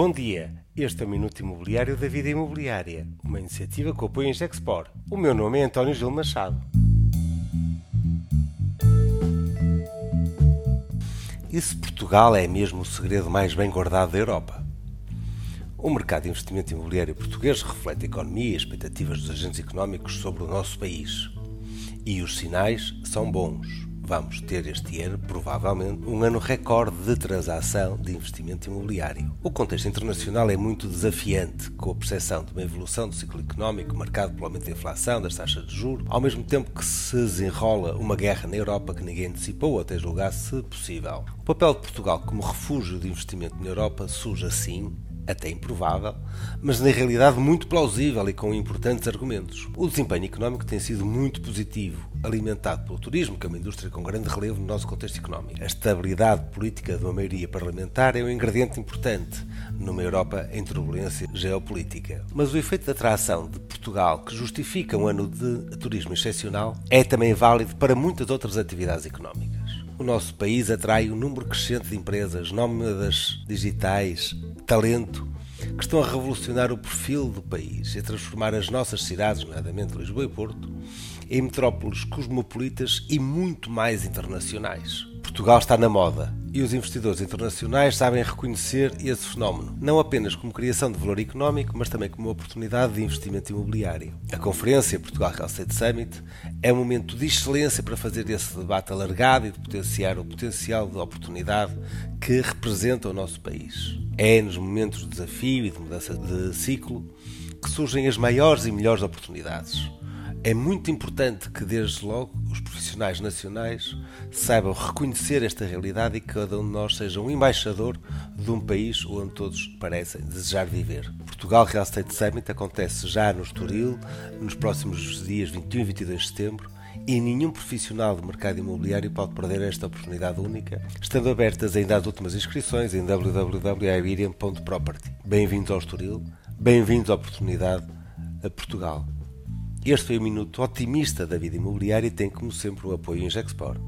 Bom dia, este é o Minuto Imobiliário da Vida Imobiliária, uma iniciativa que apoia a Gexpor. O meu nome é António Gil Machado. E se Portugal é mesmo o segredo mais bem guardado da Europa? O mercado de investimento imobiliário português reflete a economia e as expectativas dos agentes económicos sobre o nosso país. E os sinais são bons vamos ter este ano, provavelmente, um ano recorde de transação de investimento imobiliário. O contexto internacional é muito desafiante, com a percepção de uma evolução do ciclo económico marcado pelo aumento da inflação, das taxas de juros, ao mesmo tempo que se desenrola uma guerra na Europa que ninguém antecipou ou até julgasse possível. O papel de Portugal como refúgio de investimento na Europa surge assim, até improvável, mas na realidade muito plausível e com importantes argumentos. O desempenho económico tem sido muito positivo, alimentado pelo turismo, que é uma indústria com grande relevo no nosso contexto económico. A estabilidade política de uma maioria parlamentar é um ingrediente importante numa Europa em turbulência geopolítica. Mas o efeito de atração de Portugal, que justifica um ano de turismo excepcional, é também válido para muitas outras atividades económicas. O nosso país atrai um número crescente de empresas nómadas digitais, talento, que estão a revolucionar o perfil do país e a transformar as nossas cidades, nomeadamente Lisboa e Porto, em metrópoles cosmopolitas e muito mais internacionais. Portugal está na moda e os investidores internacionais sabem reconhecer esse fenómeno, não apenas como criação de valor económico, mas também como oportunidade de investimento imobiliário. A conferência Portugal Real Estate Summit é um momento de excelência para fazer esse debate alargado e de potenciar o potencial de oportunidade que representa o nosso país. É nos momentos de desafio e de mudança de ciclo que surgem as maiores e melhores oportunidades. É muito importante que, desde logo, os profissionais nacionais saibam reconhecer esta realidade e que cada um de nós seja um embaixador de um país onde todos parecem desejar viver. Portugal Real Estate Summit acontece já no Estoril, nos próximos dias 21 e 22 de setembro, e nenhum profissional do mercado imobiliário pode perder esta oportunidade única, estando abertas ainda as últimas inscrições em www.iberian.property. Bem-vindos ao Estoril, bem-vindos à oportunidade a Portugal. Este foi o minuto otimista da vida imobiliária e tem, como sempre, o apoio em Gexpor.